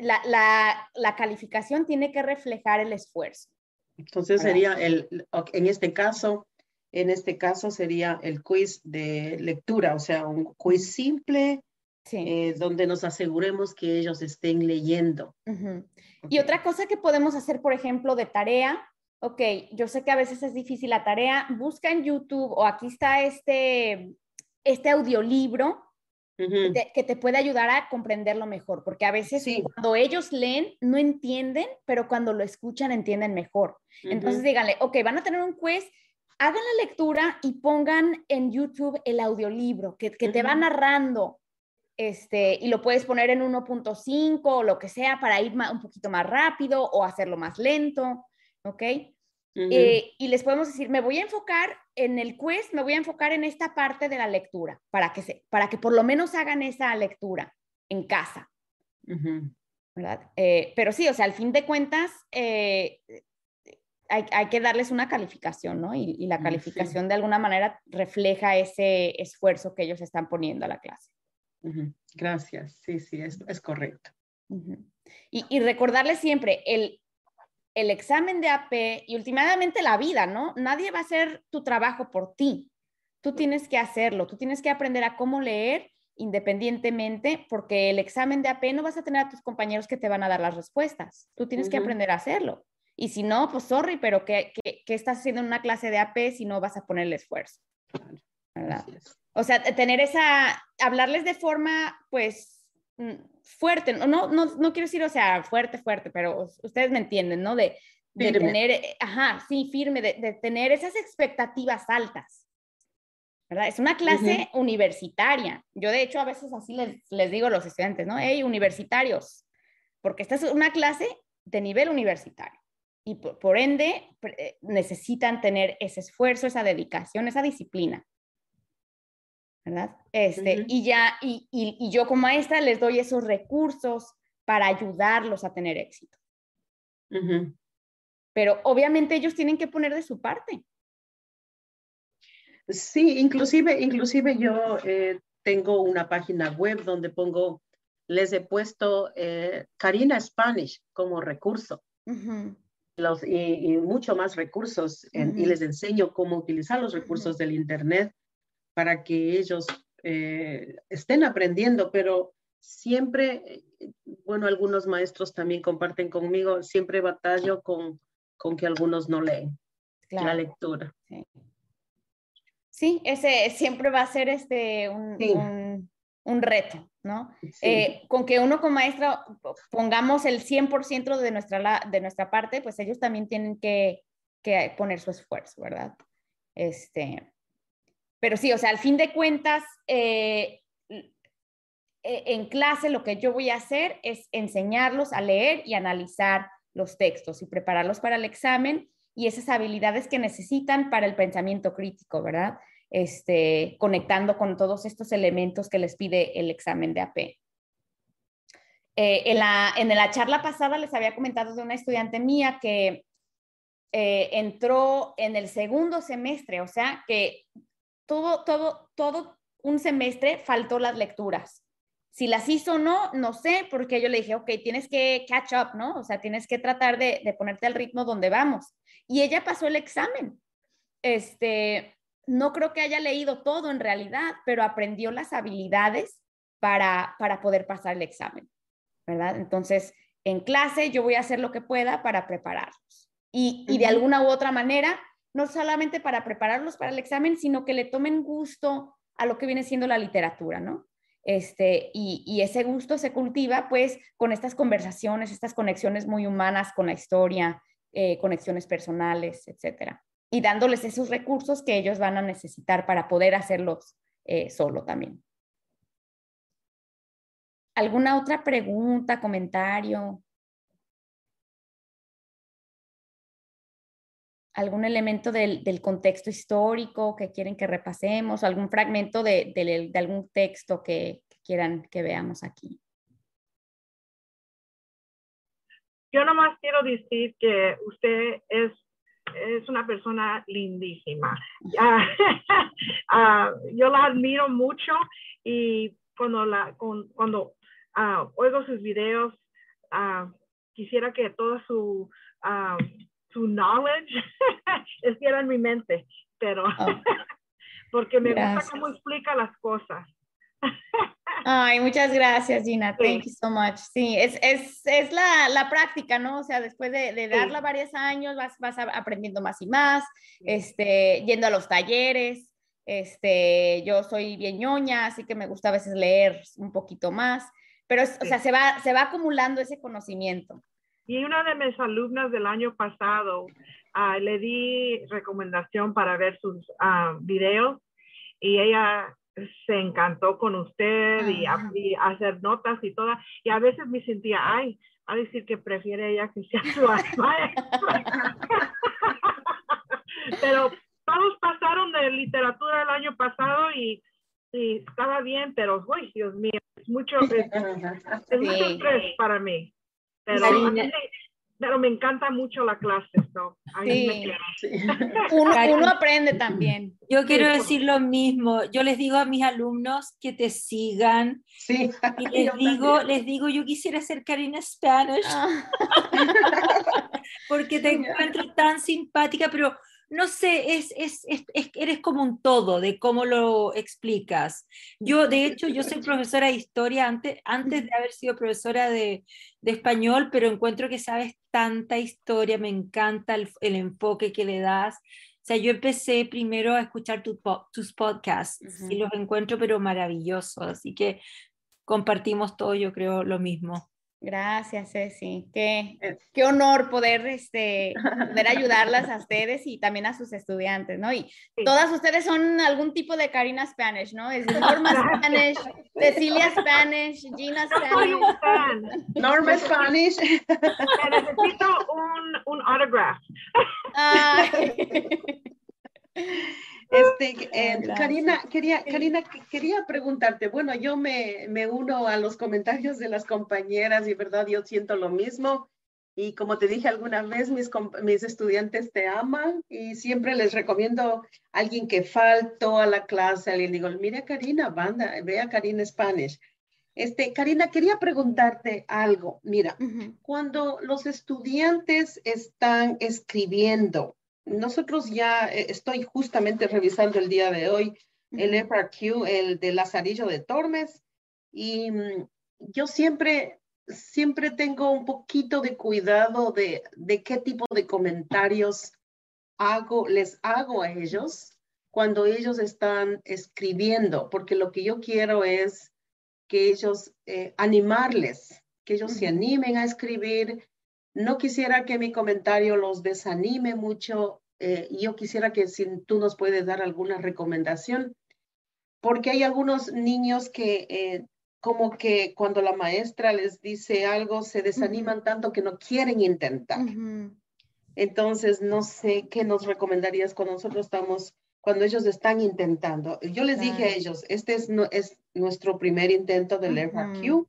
la, la, la, calificación tiene que reflejar el esfuerzo. Entonces sería el, en este caso, en este caso sería el quiz de lectura, o sea, un quiz simple, eh, donde nos aseguremos que ellos estén leyendo. Y otra cosa que podemos hacer, por ejemplo, de tarea, ok, yo sé que a veces es difícil la tarea, busca en YouTube o aquí está este, este audiolibro que te puede ayudar a comprenderlo mejor, porque a veces cuando ellos leen no entienden, pero cuando lo escuchan entienden mejor. Entonces díganle, ok, van a tener un quiz, hagan la lectura y pongan en YouTube el audiolibro que, que te va narrando. Este, y lo puedes poner en 1.5 o lo que sea para ir un poquito más rápido o hacerlo más lento. ¿ok? Eh, y les podemos decir, me voy a enfocar en el quiz, me voy a enfocar en esta parte de la lectura, para que, se, para que por lo menos hagan esa lectura en casa. ¿verdad? Eh, pero sí, o sea, al fin de cuentas, eh, hay, hay, que darles una calificación, ¿no? Y, la mm, calificación de alguna manera refleja ese esfuerzo que ellos están poniendo a la clase. Gracias, sí, sí, es, es correcto. y, y recordarles siempre, el, el examen de AP y últimamente la vida, ¿no? Nadie va a hacer tu trabajo por ti. Tú tienes que hacerlo, tú tienes que aprender a cómo leer independientemente, porque el examen de AP no vas a tener a tus compañeros que te van a dar las respuestas. Tú tienes que aprender a hacerlo. Y si no, pues sorry, pero ¿qué, estás haciendo en una clase de AP si no vas a poner el esfuerzo? O sea, tener esa, hablarles de forma, pues, mm, fuerte, no, no, no, quiero decir, o sea, fuerte, fuerte, pero ustedes me entienden, ¿no? De, de tener, eh, ajá, sí, firme, de, tener esas expectativas altas. ¿verdad? Es una clase universitaria. Yo, de hecho, a veces así les, les digo a los estudiantes, ¿no? Hey, universitarios, porque esta es una clase de nivel universitario. Y por, por ende, eh, necesitan tener ese esfuerzo, esa dedicación, esa disciplina. ¿Verdad? Este, Y ya, y, y, yo como maestra les doy esos recursos para ayudarlos a tener éxito. Pero obviamente ellos tienen que poner de su parte. Sí, inclusive, inclusive yo eh, tengo una página web donde pongo, les he puesto eh, Karina Spanish como recurso. Los, y, mucho más recursos y les enseño cómo utilizar los recursos del Internet para que ellos eh, estén aprendiendo, pero siempre, bueno, algunos maestros también comparten conmigo, siempre batallo con, con que algunos no leen la lectura. Sí. ese siempre va a ser este un, un, reto, ¿no? Eh, con que uno como maestro pongamos el 100% de nuestra, de nuestra parte, pues ellos también tienen que, que poner su esfuerzo, ¿verdad? Este, pero sí, o sea, al fin de cuentas, eh, e, en clase lo que yo voy a hacer es enseñarlos a leer y analizar los textos y prepararlos para el examen y esas habilidades que necesitan para el pensamiento crítico, ¿verdad? Este, conectando con todos estos elementos que les pide el examen de AP. Eh, en, la, en la charla pasada les había comentado de una estudiante mía que eh, entró en el segundo semestre, o sea, que todo, todo, todo un semestre faltó las lecturas. Si las hizo o no, no sé, porque yo le dije, ok, tienes que catch up, ¿no? O sea, tienes que tratar de, ponerte al ritmo donde vamos. Y ella pasó el examen. este, no creo que haya leído todo en realidad, pero aprendió las habilidades para, para poder pasar el examen, ¿verdad? Entonces, en clase yo voy a hacer lo que pueda para prepararlos. Y, y de alguna u otra manera, no solamente para prepararlos para el examen, sino que le tomen gusto a lo que viene siendo la literatura, ¿no? Este, y, y, ese gusto se cultiva pues con estas conversaciones, estas conexiones muy humanas con la historia, eh, conexiones personales, etcétera. Y dándoles esos recursos que ellos van a necesitar para poder hacerlos eh, solo también. ¿Alguna otra pregunta, comentario? Algún elemento del, contexto histórico que quieren que repasemos, algún fragmento de, algún texto que, quieran que veamos aquí. Yo nomás quiero decir que usted es, es una persona lindísima. Ah, yo la admiro mucho y cuando, la, cuando uh, oigo sus videos, uh, quisiera que todo su su knowledge estuviera en mi mente, pero oh. porque me gusta cómo explica las cosas. Ay, muchas gracias, Gina. Thank you so much. Sí, es, es, es la, la, práctica, ¿no? O sea, después de, de darla varios años, vas, vas aprendiendo más y más, este, yendo a los talleres. Este, yo soy bien ñoña, así que me gusta a veces leer un poquito más, pero, o sea, se va, se va acumulando ese conocimiento. Y una de mis alumnas del año pasado, uh, le di recomendación para ver sus uh, videos y ella se encantó con usted y, hacer notas y todas. Y a veces me sentía, ay, a decir que prefiere ella que sea su maestra. pero todos pasaron de literatura el año pasado y, y estaba bien, pero, uy, Dios mío, es mucho, es, es mucho estrés para mí. Pero, me encanta mucho la clase. Uno, aprende también. Yo quiero decir lo mismo. Yo les digo a mis alumnos que te sigan. Sí. Y les digo, les digo, yo quisiera ser Karina Spanish. Ah. porque te encuentro tan simpática, pero no sé, es, es, eres como un todo de cómo lo explicas. Yo, de hecho, yo soy profesora de historia antes, antes de haber sido profesora de, español, pero encuentro que sabes tanta historia, me encanta el, enfoque que le das. O sea, yo empecé primero a escuchar tus podcasts y los encuentro, pero maravillosos. Así que compartimos todo, yo creo, lo mismo. Gracias, Ceci. Qué, qué honor poder, este, poder ayudarlas a ustedes y también a sus estudiantes, ¿no? Y todas ustedes son algún tipo de Karina Spanish, ¿no? Es Norma Spanish, Cecilia Spanish, Gina Spanish. Norma Spanish. Necesito un, un autograph. Este, eh, Karina, quería, Karina, quería preguntarte, bueno, yo me, me uno a los comentarios de las compañeras y verdad, yo siento lo mismo. Y como te dije alguna vez, mis, mis estudiantes te aman y siempre les recomiendo a alguien que faltó a la clase, alguien digo, mira Karina, banda, ve a Karina Spanish. Este, Karina, quería preguntarte algo. Mira, cuando los estudiantes están escribiendo, nosotros ya eh, estoy justamente revisando el día de hoy el FRQ, el de Lazarillo de Tormes, y mm, yo siempre, siempre tengo un poquito de cuidado de, de qué tipo de comentarios hago, les hago a ellos cuando ellos están escribiendo, porque lo que yo quiero es que ellos eh, animarles, que ellos se animen a escribir, no quisiera que mi comentario los desanime mucho. Eh, yo quisiera que si tú nos puedes dar alguna recomendación, porque hay algunos niños que eh, como que cuando la maestra les dice algo se desaniman tanto que no quieren intentar. Entonces, no sé qué nos recomendarías cuando nosotros estamos, cuando ellos están intentando. Yo les dije a ellos, este es, no, es nuestro primer intento del FRQ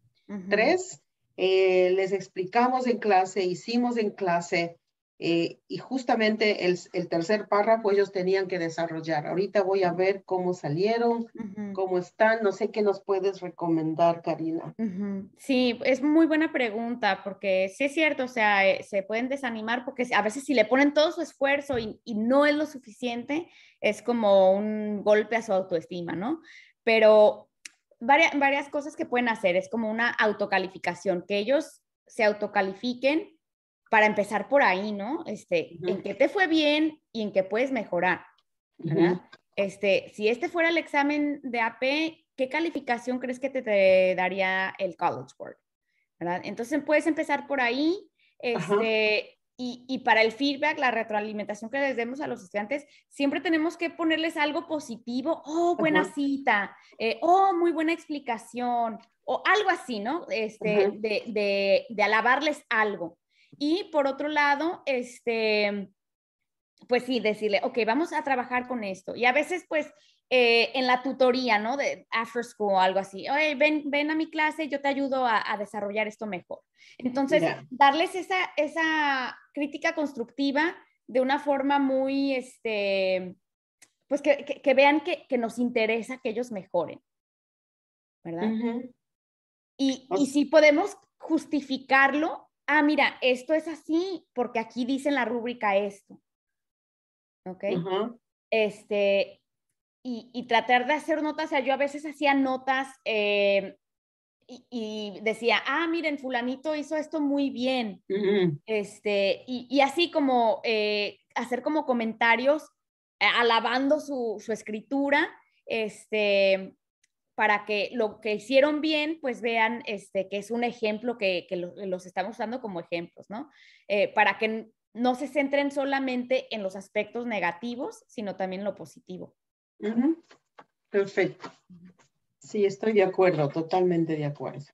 3 eh, les explicamos en clase, hicimos en clase, eh, y justamente el, el, tercer párrafo ellos tenían que desarrollar. Ahorita voy a ver cómo salieron, cómo están. No sé qué nos puedes recomendar, Karina. Sí, es muy buena pregunta porque sí es cierto, o sea, eh, se pueden desanimar porque a veces si le ponen todo su esfuerzo y, y no es lo suficiente, es como un golpe a su autoestima, ¿no? Pero varias, varias cosas que pueden hacer es como una autocalificación, que ellos se autocalifiquen para empezar por ahí, ¿no? Este, en qué te fue bien y en qué puedes mejorar, ¿verdad? Este, si este fuera el examen de AP, ¿qué calificación crees que te, daría el College Board? ¿verdad? Entonces puedes empezar por ahí, este, y, y, para el feedback, la retroalimentación que les demos a los estudiantes, siempre tenemos que ponerles algo positivo, oh, buena cita, eh, oh, muy buena explicación, o algo así, ¿no? Este, de, de, de alabarles algo. Y por otro lado, este, pues sí, decirle, ok, vamos a trabajar con esto. Y a veces, pues, eh, en la tutoría, ¿no? De after school o algo así, oye, ven, ven a mi clase, yo te ayudo a, desarrollar esto mejor. Entonces, darles esa, esa crítica constructiva de una forma muy, este, pues que, que, vean que, que, nos interesa que ellos mejoren, ¿verdad? y, y si podemos justificarlo, ah, mira, esto es así porque aquí dice en la rúbrica esto. ¿Ok? Este, y, tratar de hacer notas, o sea, yo a veces hacía notas eh, y, decía, ah, miren, fulanito hizo esto muy bien. Este, y, así como eh, hacer como comentarios eh, alabando su, su escritura, este, para que lo que hicieron bien, pues vean este, que es un ejemplo que, que los estamos usando como ejemplos, ¿no? Para que no se centren solamente en los aspectos negativos, sino también en lo positivo. Perfecto. Sí, estoy de acuerdo, totalmente de acuerdo.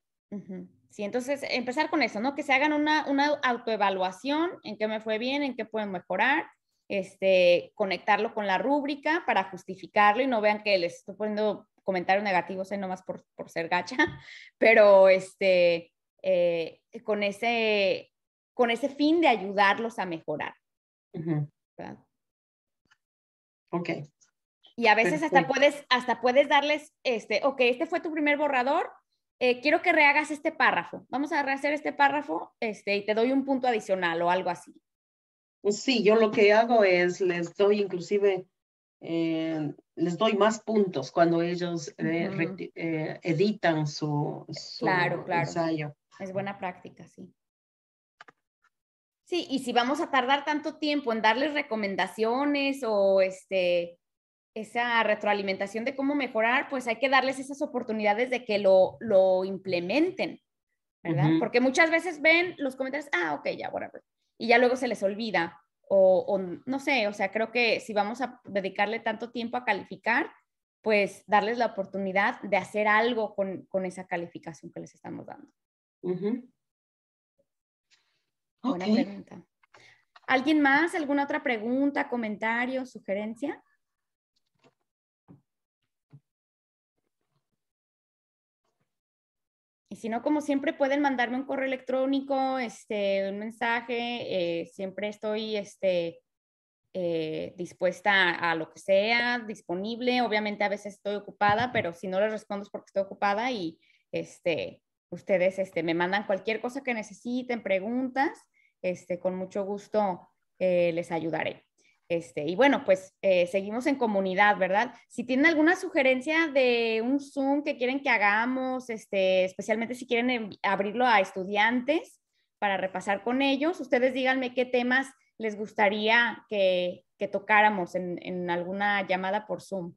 Sí, entonces empezar con eso, ¿no? Que se hagan una, una autoevaluación, en qué me fue bien, en qué pueden mejorar, este, conectarlo con la rúbrica para justificarlo y no vean que les estoy poniendo comentarios negativos ahí nomás por, por ser gacha, pero este, eh, con, ese, con ese fin de ayudarlos a mejorar. Ok. Y a veces hasta puedes, hasta puedes darles, este, ok, este fue tu primer borrador, eh, quiero que rehagas este párrafo. Vamos a rehacer este párrafo este, y te doy un punto adicional o algo así. Sí, yo lo que hago es, les doy inclusive eh, les doy más puntos cuando ellos eh, editan su, claro, claro. ensayo. Es buena práctica, sí. Sí, y si vamos a tardar tanto tiempo en darles recomendaciones o este, esa retroalimentación de cómo mejorar, pues hay que darles esas oportunidades de que lo, lo implementen, ¿verdad? Porque muchas veces ven los comentarios, ah, ok, ya, whatever. Y ya luego se les olvida o, no sé, o sea, creo que si vamos a dedicarle tanto tiempo a calificar, pues darles la oportunidad de hacer algo con, con esa calificación que les estamos dando. Buena pregunta. ¿Alguien más? ¿Alguna otra pregunta, comentario, sugerencia? Y si no, como siempre, pueden mandarme un correo electrónico, este, un mensaje. Eh, siempre estoy este, eh, dispuesta a, lo que sea, disponible. Obviamente a veces estoy ocupada, pero si no les respondo es porque estoy ocupada y este, ustedes este, me mandan cualquier cosa que necesiten, preguntas, este, con mucho gusto eh, les ayudaré. Este, y bueno, pues eh, seguimos en comunidad, ¿verdad? Si tienen alguna sugerencia de un Zoom que quieren que hagamos, este, especialmente si quieren abrirlo a estudiantes para repasar con ellos, ustedes díganme qué temas les gustaría que, que tocáramos en, alguna llamada por Zoom.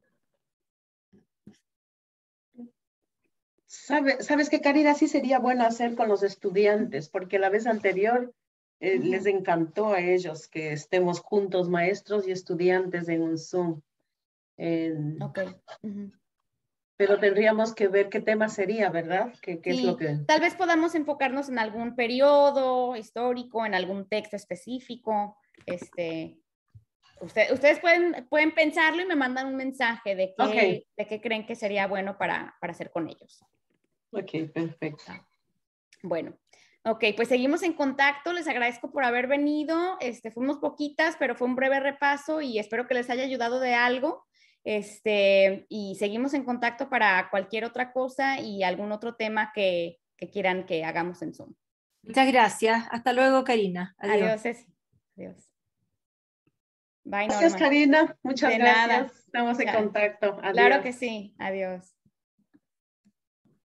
¿Sabes qué, Karina? Sí sería bueno hacer con los estudiantes, porque la vez anterior eh, les encantó a ellos que estemos juntos, maestros y estudiantes en un Zoom. ok. Pero tendríamos que ver qué tema sería, ¿verdad? ¿Qué, qué es lo que... Tal vez podamos enfocarnos en algún periodo histórico, en algún texto específico. Este, ustedes pueden, pueden pensarlo y me mandan un mensaje de qué, de qué creen que sería bueno para, para hacer con ellos. Ok, perfecto. Bueno, Ok, pues seguimos en contacto. Les agradezco por haber venido. Este, fuimos poquitas, pero fue un breve repaso y espero que les haya ayudado de algo. Este, y seguimos en contacto para cualquier otra cosa y algún otro tema que, que quieran que hagamos en Zoom. Muchas gracias. Hasta luego, Karina. Adiós, Adiós. Adiós. Bye, Gracias, Karina. Muchas gracias. Estamos en contacto. Claro que sí. Adiós.